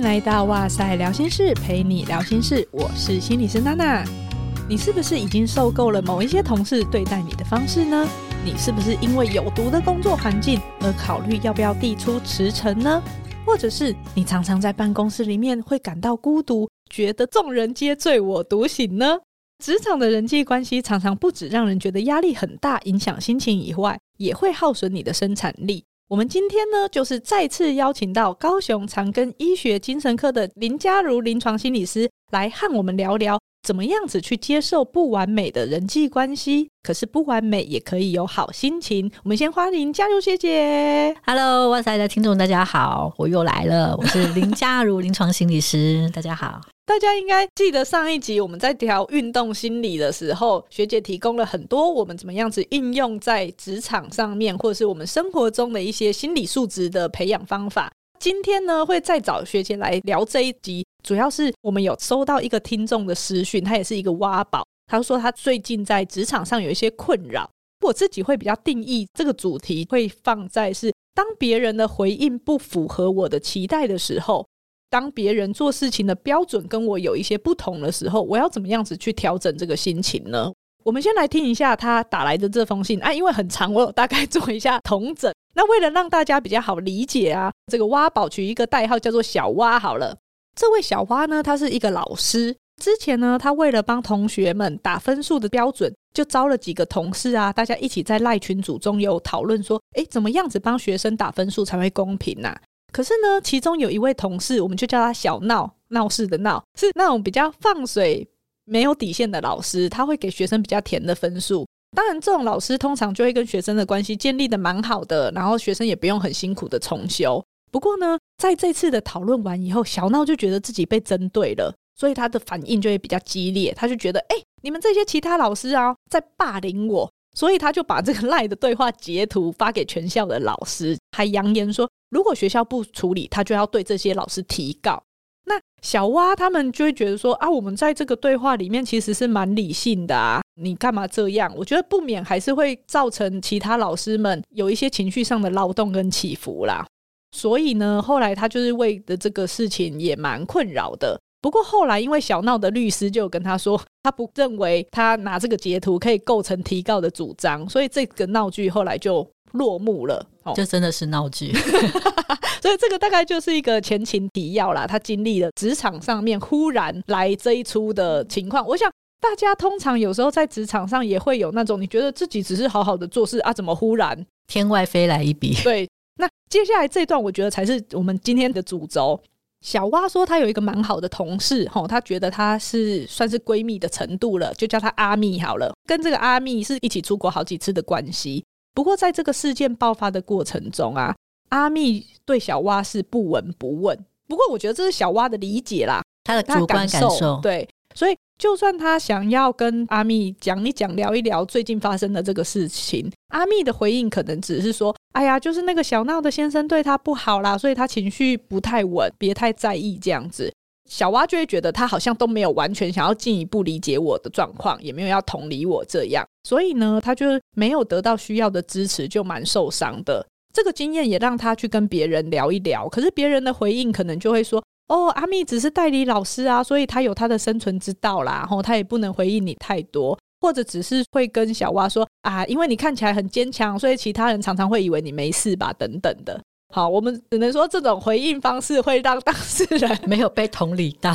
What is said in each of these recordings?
迎来到哇塞聊心室，陪你聊心事。我是心理师娜娜。你是不是已经受够了某一些同事对待你的方式呢？你是不是因为有毒的工作环境而考虑要不要递出辞呈呢？或者是你常常在办公室里面会感到孤独，觉得众人皆醉我独醒呢？职场的人际关系常常不止让人觉得压力很大，影响心情以外，也会耗损你的生产力。我们今天呢，就是再次邀请到高雄长庚医学精神科的林佳如临床心理师来和我们聊聊，怎么样子去接受不完美的人际关系。可是不完美也可以有好心情。我们先欢迎佳如学姐。Hello，哇塞的听众大家好，我又来了，我是林佳如临床心理师，大家好。大家应该记得上一集我们在聊运动心理的时候，学姐提供了很多我们怎么样子运用在职场上面，或者是我们生活中的一些心理素质的培养方法。今天呢，会再找学姐来聊这一集，主要是我们有收到一个听众的私讯，他也是一个挖宝，他说他最近在职场上有一些困扰。我自己会比较定义这个主题，会放在是当别人的回应不符合我的期待的时候。当别人做事情的标准跟我有一些不同的时候，我要怎么样子去调整这个心情呢？我们先来听一下他打来的这封信啊，因为很长，我有大概 做一下同整。那为了让大家比较好理解啊，这个蛙宝取一个代号叫做小蛙好了。这位小蛙呢，他是一个老师。之前呢，他为了帮同学们打分数的标准，就招了几个同事啊，大家一起在赖群组中有讨论说，诶，怎么样子帮学生打分数才会公平啊？可是呢，其中有一位同事，我们就叫他小闹，闹事的闹，是那种比较放水、没有底线的老师，他会给学生比较甜的分数。当然，这种老师通常就会跟学生的关系建立的蛮好的，然后学生也不用很辛苦的重修。不过呢，在这次的讨论完以后，小闹就觉得自己被针对了，所以他的反应就会比较激烈。他就觉得，哎，你们这些其他老师啊，在霸凌我。所以他就把这个赖的对话截图发给全校的老师，还扬言说，如果学校不处理，他就要对这些老师提告。那小蛙他们就会觉得说啊，我们在这个对话里面其实是蛮理性的啊，你干嘛这样？我觉得不免还是会造成其他老师们有一些情绪上的劳动跟起伏啦。所以呢，后来他就是为的这个事情也蛮困扰的。不过后来，因为小闹的律师就跟他说，他不认为他拿这个截图可以构成提告的主张，所以这个闹剧后来就落幕了。哦，这真的是闹剧。所以这个大概就是一个前情提要啦。他经历了职场上面忽然来这一出的情况。我想大家通常有时候在职场上也会有那种，你觉得自己只是好好的做事啊，怎么忽然天外飞来一笔？对。那接下来这段，我觉得才是我们今天的主轴。小蛙说，她有一个蛮好的同事，吼，她觉得她是算是闺蜜的程度了，就叫她阿蜜好了。跟这个阿蜜是一起出国好几次的关系。不过在这个事件爆发的过程中啊，阿蜜对小蛙是不闻不问。不过我觉得这是小蛙的理解啦，她的主观感受，感受对，所以。就算他想要跟阿密讲一讲、聊一聊最近发生的这个事情，阿密的回应可能只是说：“哎呀，就是那个小闹的先生对他不好啦，所以他情绪不太稳，别太在意这样子。”小蛙就会觉得他好像都没有完全想要进一步理解我的状况，也没有要同理我这样，所以呢，他就没有得到需要的支持，就蛮受伤的。这个经验也让他去跟别人聊一聊，可是别人的回应可能就会说。哦，阿蜜只是代理老师啊，所以他有他的生存之道啦。然后他也不能回应你太多，或者只是会跟小蛙说啊，因为你看起来很坚强，所以其他人常常会以为你没事吧，等等的。好，我们只能说这种回应方式会让当事人 没有被同理到，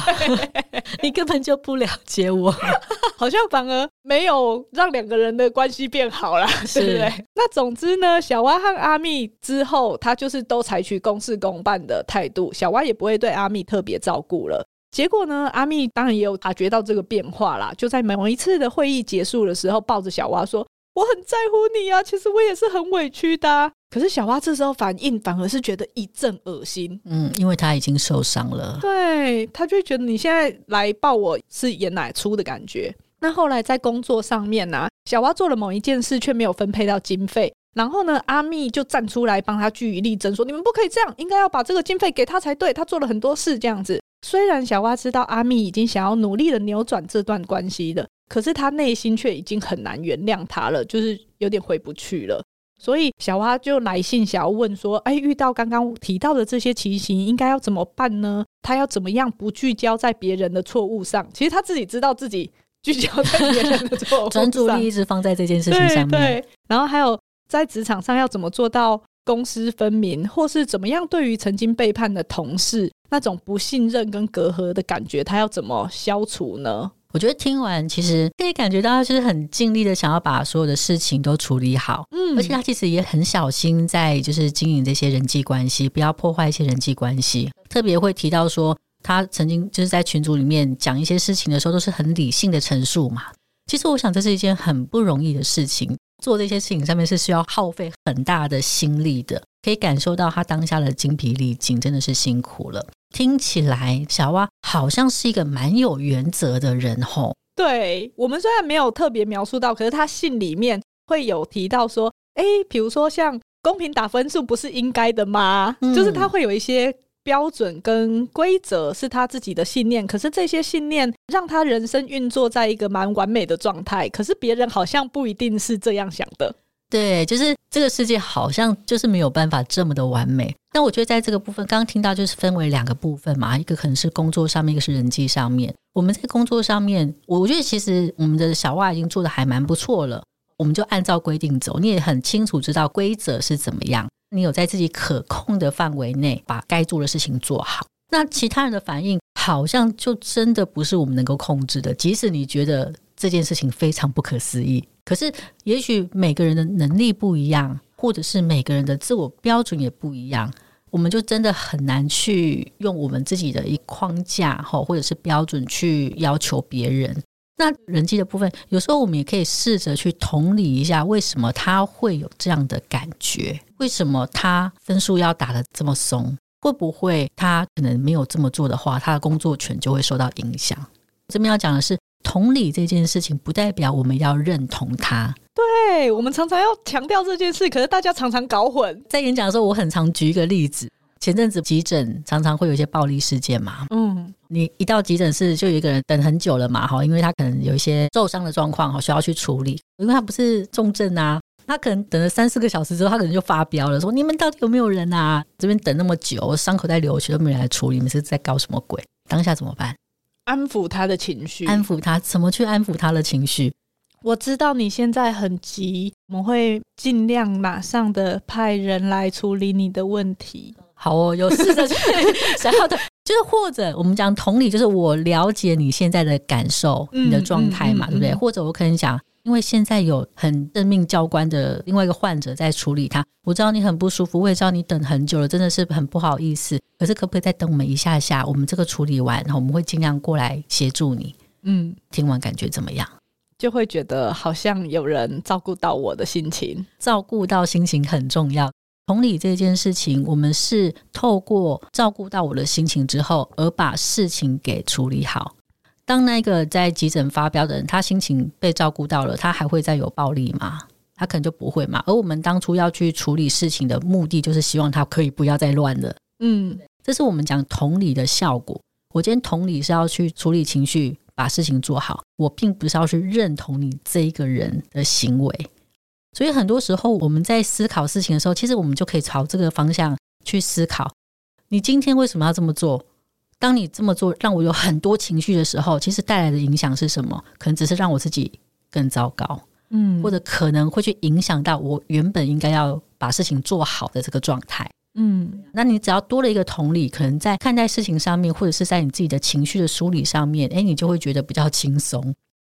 你根本就不了解我，好像反而没有让两个人的关系变好啦，是对不对？那总之呢，小蛙和阿密之后，他就是都采取公事公办的态度，小蛙也不会对阿密特别照顾了。结果呢，阿密当然也有察觉到这个变化啦，就在某一次的会议结束的时候，抱着小蛙说。我很在乎你啊，其实我也是很委屈的啊。可是小蛙这时候反应反而是觉得一阵恶心，嗯，因为他已经受伤了，对，他就觉得你现在来抱我是演奶出的感觉。那后来在工作上面呢，小蛙做了某一件事却没有分配到经费，然后呢，阿密就站出来帮他据理力争，说你们不可以这样，应该要把这个经费给他才对，他做了很多事这样子。虽然小蛙知道阿密已经想要努力的扭转这段关系了。可是他内心却已经很难原谅他了，就是有点回不去了。所以小蛙就来信想要问说：“哎，遇到刚刚提到的这些情形，应该要怎么办呢？他要怎么样不聚焦在别人的错误上？其实他自己知道自己聚焦在别人的错误上，专注力一直放在这件事情上面。对，对，然后还有在职场上要怎么做到公私分明，或是怎么样对于曾经背叛的同事那种不信任跟隔阂的感觉，他要怎么消除呢？”我觉得听完，其实可以感觉到他就是很尽力的想要把所有的事情都处理好，嗯，而且他其实也很小心在就是经营这些人际关系，不要破坏一些人际关系。特别会提到说，他曾经就是在群组里面讲一些事情的时候，都是很理性的陈述嘛。其实我想这是一件很不容易的事情，做这些事情上面是需要耗费很大的心力的，可以感受到他当下的精疲力尽，真的是辛苦了。听起来小蛙好像是一个蛮有原则的人吼。对，我们虽然没有特别描述到，可是他信里面会有提到说，哎，比如说像公平打分数不是应该的吗？嗯，就是他会有一些标准跟规则是他自己的信念，可是这些信念让他人生运作在一个蛮完美的状态，可是别人好像不一定是这样想的。对，就是这个世界好像就是没有办法这么的完美。那我觉得在这个部分，刚刚听到就是分为两个部分嘛，一个可能是工作上面，一个是人际上面。我们在工作上面，我觉得其实我们的小蛙已经做得还蛮不错了。我们就按照规定走，你也很清楚知道规则是怎么样，你有在自己可控的范围内把该做的事情做好。那其他人的反应好像就真的不是我们能够控制的，即使你觉得这件事情非常不可思议。可是，也许每个人的能力不一样，或者是每个人的自我标准也不一样，我们就真的很难去用我们自己的一框架哈，或者是标准去要求别人。那人际的部分，有时候我们也可以试着去同理一下，为什么他会有这样的感觉？为什么他分数要打得这么松？会不会他可能没有这么做的话，他的工作权就会受到影响？这边要讲的是。同理这件事情，不代表我们要认同他。对，我们常常要强调这件事，可是大家常常搞混。在演讲的时候，我很常举一个例子。前阵子急诊常常会有一些暴力事件嘛，嗯，你一到急诊室就有一个人等很久了嘛，哈，因为他可能有一些受伤的状况，哈，需要去处理。因为他不是重症啊，他可能等了三四个小时之后，他可能就发飙了，说：“你们到底有没有人啊？这边等那么久，伤口在流血都没人来处理，你们是在搞什么鬼？”当下怎么办？安抚他的情绪，安抚他，怎么去安抚他的情绪？我知道你现在很急，我们会尽量马上的派人来处理你的问题。好哦，有试着去想要的，就是或者我们讲同理，就是我了解你现在的感受，嗯、你的状态嘛，嗯嗯嗯、对不对？或者我可能讲。因为现在有很任命教官的另外一个患者在处理他，我知道你很不舒服，我也知道你等很久了，真的是很不好意思。可是可不可以再等我们一下下？我们这个处理完，然后我们会尽量过来协助你。嗯，听完感觉怎么样？就会觉得好像有人照顾到我的心情，照顾到心情很重要。同理这件事情，我们是透过照顾到我的心情之后，而把事情给处理好。当那个在急诊发飙的人，他心情被照顾到了，他还会再有暴力吗？他可能就不会嘛。而我们当初要去处理事情的目的，就是希望他可以不要再乱了。嗯，这是我们讲同理的效果。我今天同理是要去处理情绪，把事情做好。我并不是要去认同你这一个人的行为。所以很多时候我们在思考事情的时候，其实我们就可以朝这个方向去思考：你今天为什么要这么做？当你这么做让我有很多情绪的时候，其实带来的影响是什么？可能只是让我自己更糟糕，嗯，或者可能会去影响到我原本应该要把事情做好的这个状态，嗯。那你只要多了一个同理，可能在看待事情上面，或者是在你自己的情绪的梳理上面，诶，你就会觉得比较轻松。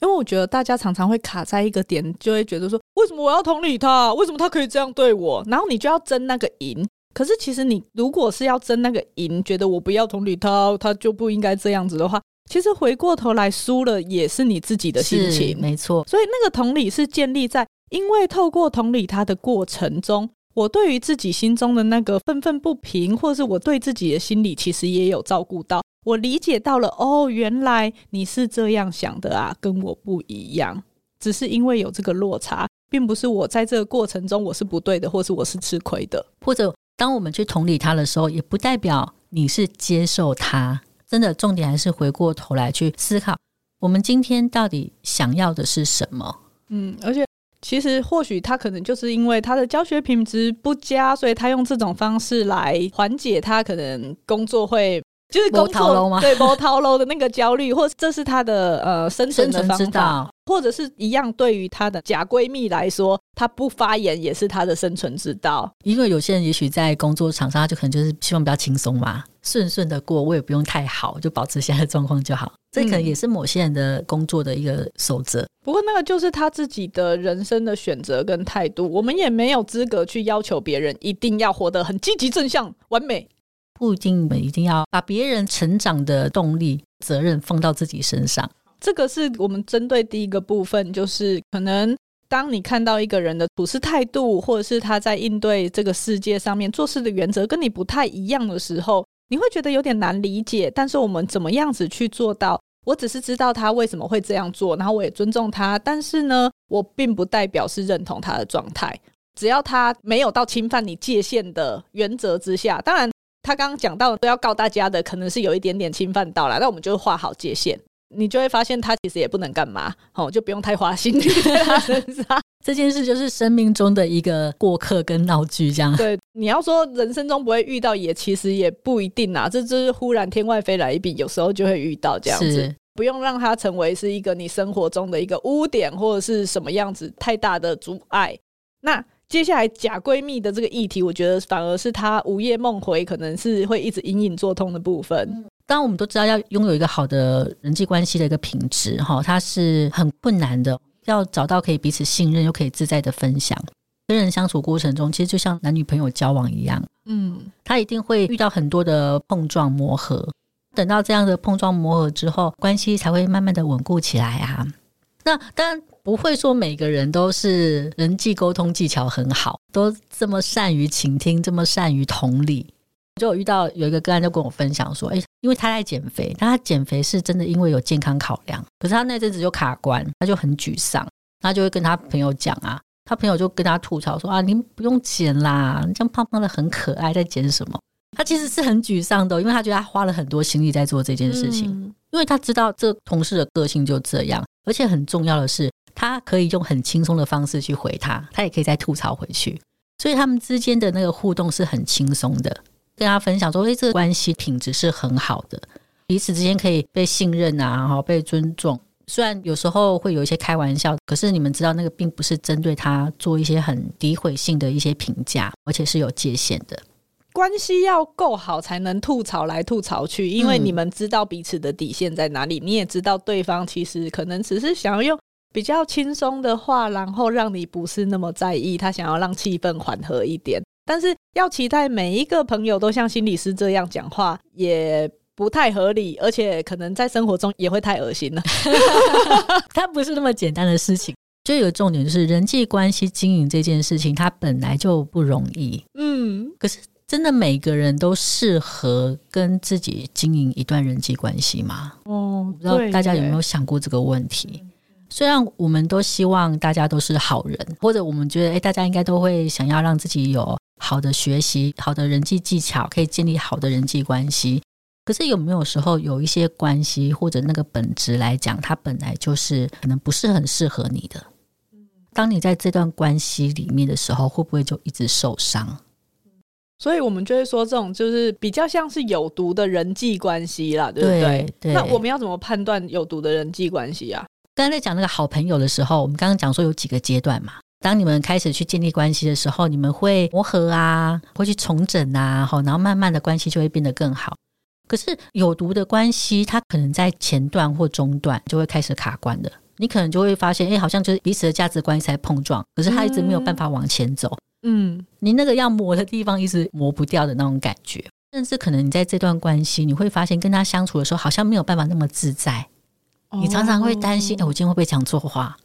因为我觉得大家常常会卡在一个点，就会觉得说，为什么我要同理他？为什么他可以这样对我？然后你就要争那个赢。可是，其实你如果是要争那个赢，觉得我不要同理他，他就不应该这样子的话，其实回过头来输了也是你自己的心情，没错。所以那个同理是建立在，因为透过同理他的过程中，我对于自己心中的那个愤愤不平，或是我对自己的心理，其实也有照顾到，我理解到了，哦，原来你是这样想的啊，跟我不一样，只是因为有这个落差，并不是我在这个过程中我是不对的，或是我是吃亏的，或者。当我们去同理他的时候，也不代表你是接受他。真的，重点还是回过头来去思考，我们今天到底想要的是什么？嗯，而且其实或许他可能就是因为他的教学品质不佳，所以他用这种方式来缓解他可能工作会。就是工作吗？对，波涛楼的那个焦虑，或这是他的呃生存的方法，或者是一样，对于她的假闺蜜来说，她不发言也是她的生存之道。因为有些人也许在工作场上，他就可能就是希望比较轻松嘛，顺顺的过，我也不用太好，就保持现在的状况就好。这可能也是某些人的工作的一个守则。嗯。不过那个就是他自己的人生的选择跟态度，我们也没有资格去要求别人一定要活得很积极正向、完美。不一定，一定要把别人成长的动力、责任放到自己身上。这个是我们针对第一个部分，就是可能当你看到一个人的处事态度，或者是他在应对这个世界上面做事的原则跟你不太一样的时候，你会觉得有点难理解。但是我们怎么样子去做到？我只是知道他为什么会这样做，然后我也尊重他，但是呢，我并不代表是认同他的状态。只要他没有到侵犯你界限的原则之下，当然。他刚刚讲到都要告大家的，可能是有一点点侵犯到了，那我们就画好界限，你就会发现他其实也不能干嘛，哦，就不用太花心在他身上。这件事就是生命中的一个过客跟闹剧，这样。对，你要说人生中不会遇到，也其实也不一定啊。这就是忽然天外飞来一笔，有时候就会遇到这样子，不用让它成为是一个你生活中的一个污点或者是什么样子太大的阻碍。那。接下来假闺蜜的这个议题，我觉得反而是她午夜梦回，可能是会一直隐隐作痛的部分。当然，我们都知道要拥有一个好的人际关系的一个品质，哈，它是很困难的。要找到可以彼此信任又可以自在的分享，跟人相处过程中，其实就像男女朋友交往一样，嗯，他一定会遇到很多的碰撞磨合。等到这样的碰撞磨合之后，关系才会慢慢的稳固起来啊。那当然。不会说每个人都是人际沟通技巧很好，都这么善于倾听，这么善于同理。就有遇到有一个个案就跟我分享说，哎，因为他在减肥，但他减肥是真的因为有健康考量，可是他那阵子就卡关，他就很沮丧，他就会跟他朋友讲啊，他朋友就跟他吐槽说啊，你不用减啦，你这样胖胖的很可爱，在减什么？他其实是很沮丧的，因为他觉得他花了很多心力在做这件事情，嗯、因为他知道这同事的个性就这样，而且很重要的是。他可以用很轻松的方式去回他，他也可以再吐槽回去，所以他们之间的那个互动是很轻松的。跟他分享说，哎，这个关系品质是很好的，彼此之间可以被信任啊，然后，被尊重。虽然有时候会有一些开玩笑，可是你们知道，那个并不是针对他做一些很诋毁性的一些评价，而且是有界限的。关系要够好，才能吐槽来吐槽去，因为你们知道彼此的底线在哪里，你也知道对方其实可能只是想要用。比较轻松的话，然后让你不是那么在意，他想要让气氛缓和一点。但是要期待每一个朋友都像心理师这样讲话，也不太合理，而且可能在生活中也会太恶心了。它不是那么简单的事情。就有重点就是人际关系经营这件事情，它本来就不容易。嗯，可是真的每个人都适合跟自己经营一段人际关系吗？哦，不知道大家有没有想过这个问题？虽然我们都希望大家都是好人，或者我们觉得，诶，大家应该都会想要让自己有好的学习、好的人际技巧，可以建立好的人际关系。可是有没有时候有一些关系或者那个本质来讲，它本来就是可能不是很适合你的。当你在这段关系里面的时候，会不会就一直受伤？所以我们就会说，这种就是比较像是有毒的人际关系啦，对不对？对对。那我们要怎么判断有毒的人际关系啊？刚才在讲那个好朋友的时候，我们刚刚讲说有几个阶段嘛。当你们开始去建立关系的时候，你们会磨合啊，会去重整啊，然后慢慢的关系就会变得更好。可是有毒的关系，它可能在前段或中段就会开始卡关的。你可能就会发现，哎，好像就是彼此的价值观在碰撞，可是他一直没有办法往前走。嗯，你那个要磨的地方一直磨不掉的那种感觉，甚至可能你在这段关系，你会发现跟他相处的时候，好像没有办法那么自在。你常常会担心，哎，我今天会不会讲错话？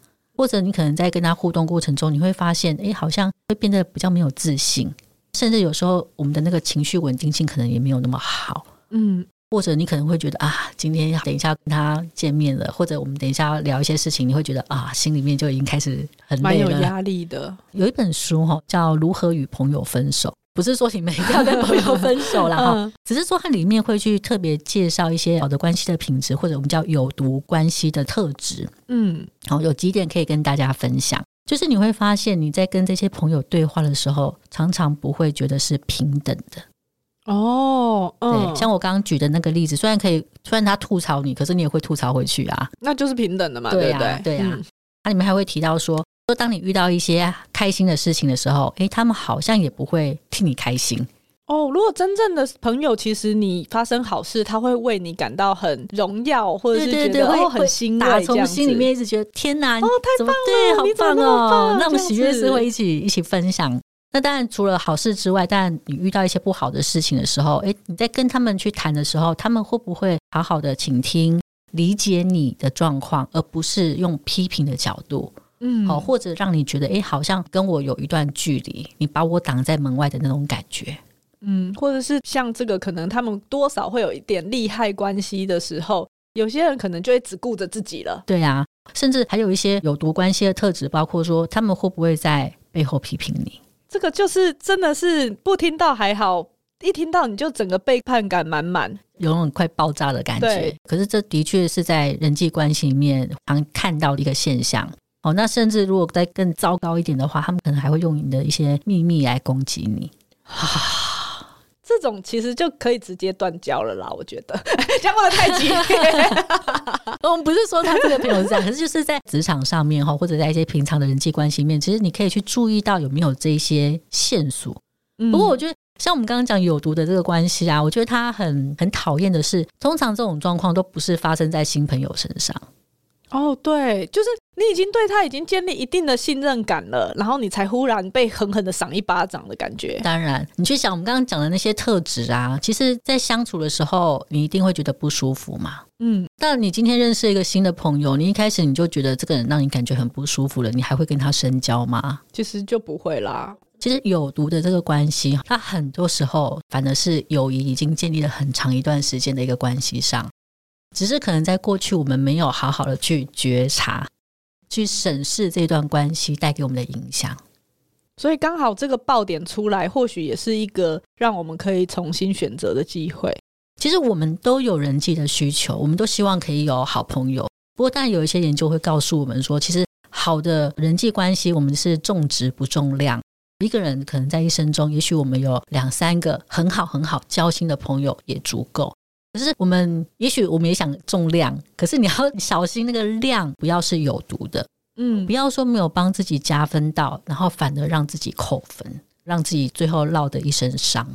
或者你可能在跟他互动过程中，你会发现，哎，好像会变得比较没有自信，甚至有时候我们的那个情绪稳定性可能也没有那么好。嗯，或者你可能会觉得啊，今天要等一下跟他见面了，或者我们等一下要聊一些事情，你会觉得啊，心里面就已经开始很累了，蛮有压力的。有一本书哈，叫《如何与朋友分手》。不是说你们一定要跟朋友分手了 哈，嗯、只是说它里面会去特别介绍一些好的关系的品质，或者我们叫有毒关系的特质。嗯，好，有几点可以跟大家分享，就是你会发现你在跟这些朋友对话的时候，常常不会觉得是平等的。哦，嗯，对，像我刚刚举的那个例子，虽然可以，虽然他吐槽你，可是你也会吐槽回去啊，那就是平等的嘛，对呀、对不对？对呀、啊。嗯、那里面还会提到说，说当你遇到一些开心的事情的时候，诶，他们好像也不会替你开心。哦，如果真正的朋友，其实你发生好事，他会为你感到很荣耀，或者是觉得很欣慰，打从心里面一直觉得天哪，哦，太棒了，对，好棒哦，棒那种喜悦是会一起一起分享。那当然，除了好事之外，当然你遇到一些不好的事情的时候，哎，你在跟他们去谈的时候，他们会不会好好的倾听、理解你的状况，而不是用批评的角度，嗯，好，或者让你觉得，哎，好像跟我有一段距离，你把我挡在门外的那种感觉，嗯，或者是像这个，可能他们多少会有一点利害关系的时候，有些人可能就会只顾着自己了，对啊，甚至还有一些有毒关系的特质，包括说他们会不会在背后批评你。这个就是真的是不听到还好，一听到你就整个背叛感满满，有种快爆炸的感觉。对可是这的确是在人际关系里面常看到的一个现象。哦，那甚至如果再更糟糕一点的话，他们可能还会用你的一些秘密来攻击你。这种其实就可以直接断交了啦，我觉得 讲话太激烈。我们不是说他这个朋友是这样，可是就是在职场上面哈，或者在一些平常的人际关系面，其实你可以去注意到有没有这些线索。不过我觉得，像我们刚刚讲有毒的这个关系啊，我觉得他很很讨厌的是，通常这种状况都不是发生在新朋友身上。哦，对，就是你已经对他已经建立一定的信任感了，然后你才忽然被狠狠的赏一巴掌的感觉。当然，你去想我们刚刚讲的那些特质啊，其实，在相处的时候，你一定会觉得不舒服嘛。嗯，但你今天认识一个新的朋友，你一开始你就觉得这个人让你感觉很不舒服了，你还会跟他深交吗？其实就不会啦。其实有毒的这个关系，它很多时候反而是友谊已经建立了很长一段时间的一个关系上。只是可能在过去，我们没有好好的去觉察、去审视这段关系带给我们的影响，所以刚好这个爆点出来，或许也是一个让我们可以重新选择的机会。其实我们都有人际的需求，我们都希望可以有好朋友。不过，当然有一些研究会告诉我们说，其实好的人际关系，我们是重质不重量。一个人可能在一生中，也许我们有两三个很好很好交心的朋友也足够。可是我们也许我们也想重量，可是你要小心那个量不要是有毒的，嗯，不要说没有帮自己加分到，然后反而让自己扣分，让自己最后落得一身伤。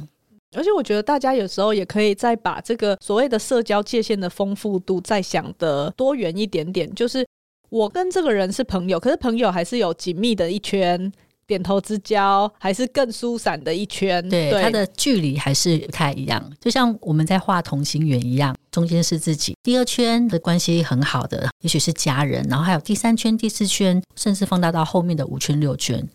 而且我觉得大家有时候也可以再把这个所谓的社交界限的丰富度再想的多元一点点，就是我跟这个人是朋友，可是朋友还是有紧密的一圈。点头之交，还是更疏散的一圈，对，对它的距离还是不太一样。就像我们在画同心圆一样，中间是自己，第二圈的关系很好的，也许是家人，然后还有第三圈、第四圈，甚至放大到后面的五圈、六圈，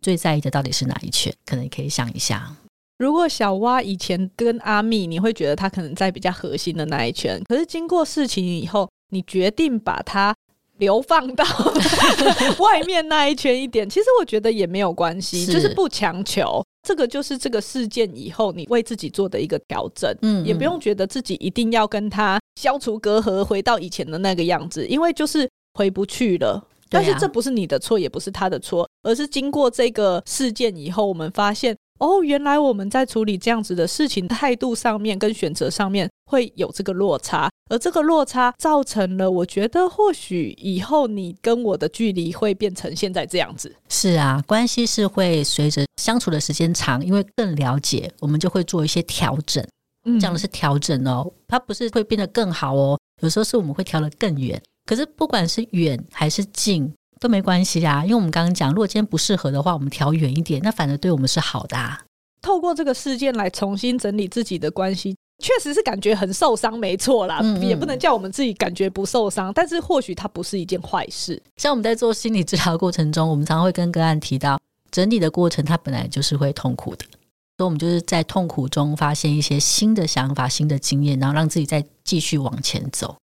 最在意的到底是哪一圈？可能你可以想一下。如果小蛙以前跟阿密，你会觉得他可能在比较核心的那一圈，可是经过事情以后，你决定把他。流放到 外面那一圈一点，其实我觉得也没有关系，是就是不强求。这个就是这个事件以后你为自己做的一个调整，嗯，嗯，也不用觉得自己一定要跟他消除隔阂，回到以前的那个样子，因为就是回不去了。但是这不是你的错，也不是他的错，而是经过这个事件以后，我们发现。哦，原来我们在处理这样子的事情，态度上面跟选择上面会有这个落差，而这个落差造成了，我觉得或许以后你跟我的距离会变成现在这样子。是啊，关系是会随着相处的时间长，因为更了解，我们就会做一些调整。嗯，讲的是调整哦，它不是会变得更好哦，有时候是我们会调得更远。可是不管是远还是近。都没关系啊，因为我们刚刚讲，如果今天不适合的话，我们调远一点，那反而对我们是好的啊。透过这个事件来重新整理自己的关系，确实是感觉很受伤，没错啦，嗯嗯，也不能叫我们自己感觉不受伤，但是或许它不是一件坏事。像我们在做心理治疗的过程中，我们常常会跟个案提到，整理的过程它本来就是会痛苦的，所以我们就是在痛苦中发现一些新的想法、新的经验，然后让自己再继续往前走。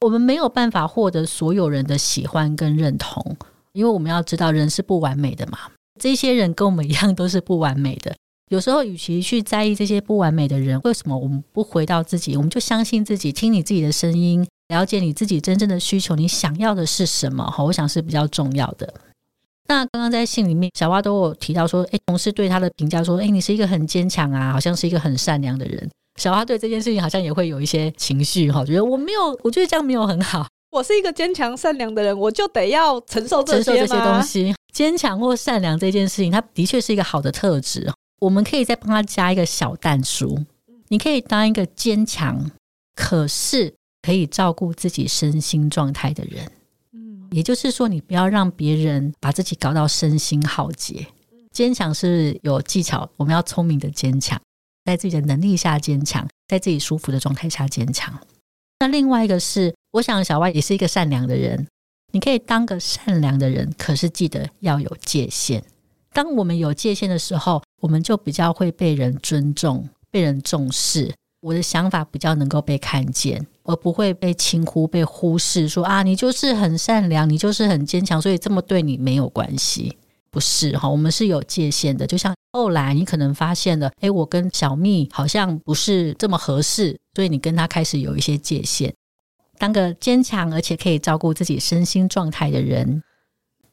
我们没有办法获得所有人的喜欢跟认同，因为我们要知道人是不完美的嘛。这些人跟我们一样都是不完美的。有时候，与其去在意这些不完美的人，为什么我们不回到自己？我们就相信自己，听你自己的声音，了解你自己真正的需求，你想要的是什么？哈，我想是比较重要的。那刚刚在信里面，小蛙都有提到说，哎，同事对他的评价说，哎，你是一个很坚强啊，好像是一个很善良的人。小蛙对这件事情好像也会有一些情绪哈，觉得我没有，我觉得这样没有很好。我是一个坚强善良的人，我就得要承受这些承受这些东西。坚强或善良这件事情，它的确是一个好的特质。我们可以再帮他加一个小蛋书，你可以当一个坚强，可是可以照顾自己身心状态的人。嗯，也就是说，你不要让别人把自己搞到身心耗竭。坚强是有技巧，我们要聪明的坚强，在自己的能力下坚强，在自己舒服的状态下坚强。那另外一个是，我想小外也是一个善良的人，你可以当个善良的人，可是记得要有界限。当我们有界限的时候，我们就比较会被人尊重、被人重视。我的想法比较能够被看见，而不会被轻忽、被忽视。说啊，你就是很善良，你就是很坚强，所以这么对你没有关系。不是哈，我们是有界限的。就像后来你可能发现了，诶，我跟小蜜好像不是这么合适，所以你跟他开始有一些界限。当个坚强而且可以照顾自己身心状态的人。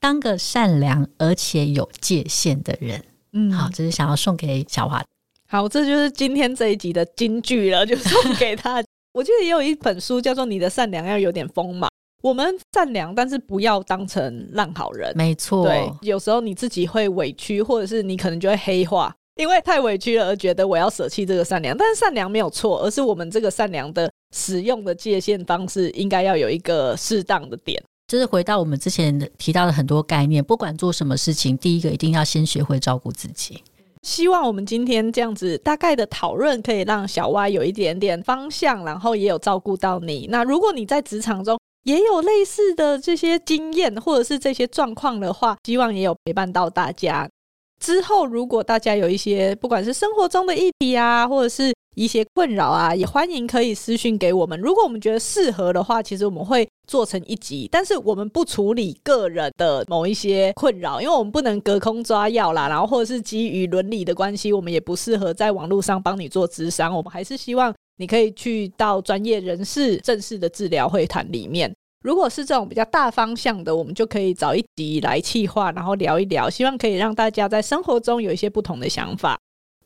当个善良而且有界限的人，嗯，好，这是想要送给小华。好，这就是今天这一集的金句了，就送给他。我记得也有一本书叫做《你的善良要有点锋芒》。我们善良，但是不要当成烂好人。没错，对，有时候你自己会委屈，或者是你可能就会黑化，因为太委屈了而觉得我要舍弃这个善良。但是善良没有错，而是我们这个善良的使用的界限方式，应该要有一个适当的点。就是回到我们之前提到的很多概念，不管做什么事情，第一个一定要先学会照顾自己。希望我们今天这样子大概的讨论，可以让小蛙有一点点方向，然后也有照顾到你。那如果你在职场中也有类似的这些经验，或者是这些状况的话，希望也有陪伴到大家。之后如果大家有一些不管是生活中的议题啊，或者是一些困扰啊，也欢迎可以私讯给我们。如果我们觉得适合的话，其实我们会。做成一集，但是我们不处理个人的某一些困扰，因为我们不能隔空抓药啦，然后或者是基于伦理的关系，我们也不适合在网络上帮你做咨商。我们还是希望你可以去到专业人士正式的治疗会谈里面。如果是这种比较大方向的，我们就可以找一集来企划，然后聊一聊，希望可以让大家在生活中有一些不同的想法。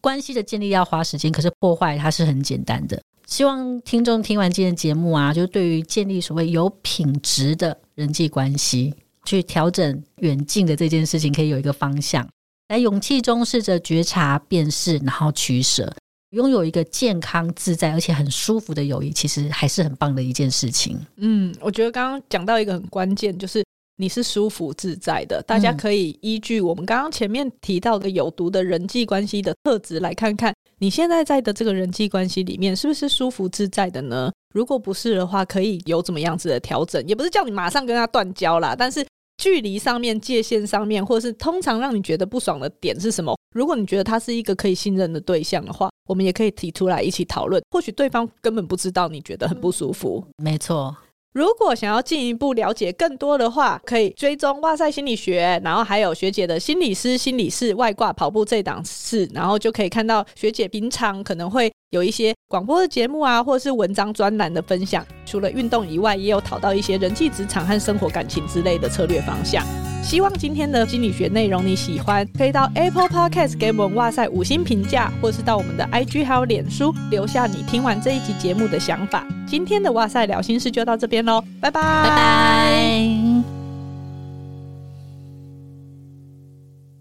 关系的建立要花时间，可是破坏它是很简单的。希望听众听完今天节目啊，就对于建立所谓有品质的人际关系，去调整远近的这件事情，可以有一个方向。来勇气中试着觉察、辨识，然后取舍，拥有一个健康、自在而且很舒服的友谊，其实还是很棒的一件事情。嗯，我觉得刚刚讲到一个很关键，就是你是舒服自在的。大家可以依据我们刚刚前面提到的有毒的人际关系的特质来看看。你现在在的这个人际关系里面，是不是舒服自在的呢？如果不是的话，可以有怎么样子的调整？也不是叫你马上跟他断交啦，但是距离上面、界限上面，或者是通常让你觉得不爽的点是什么？如果你觉得他是一个可以信任的对象的话，我们也可以提出来一起讨论。或许对方根本不知道你觉得很不舒服。没错。如果想要进一步了解更多的话，可以追踪哇塞心理学，然后还有学姐的心理师心理室外挂跑步这档事，然后就可以看到学姐平常可能会有一些广播的节目啊，或是文章专栏的分享。除了运动以外，也有讨到一些人际、职场和生活感情之类的策略方向。希望今天的心理学内容你喜欢，可以到 Apple Podcast 给我们哇塞五星评价，或是到我们的 IG 还有脸书留下你听完这一集节目的想法。今天的哇塞聊心事就到这边喽，拜拜，拜拜。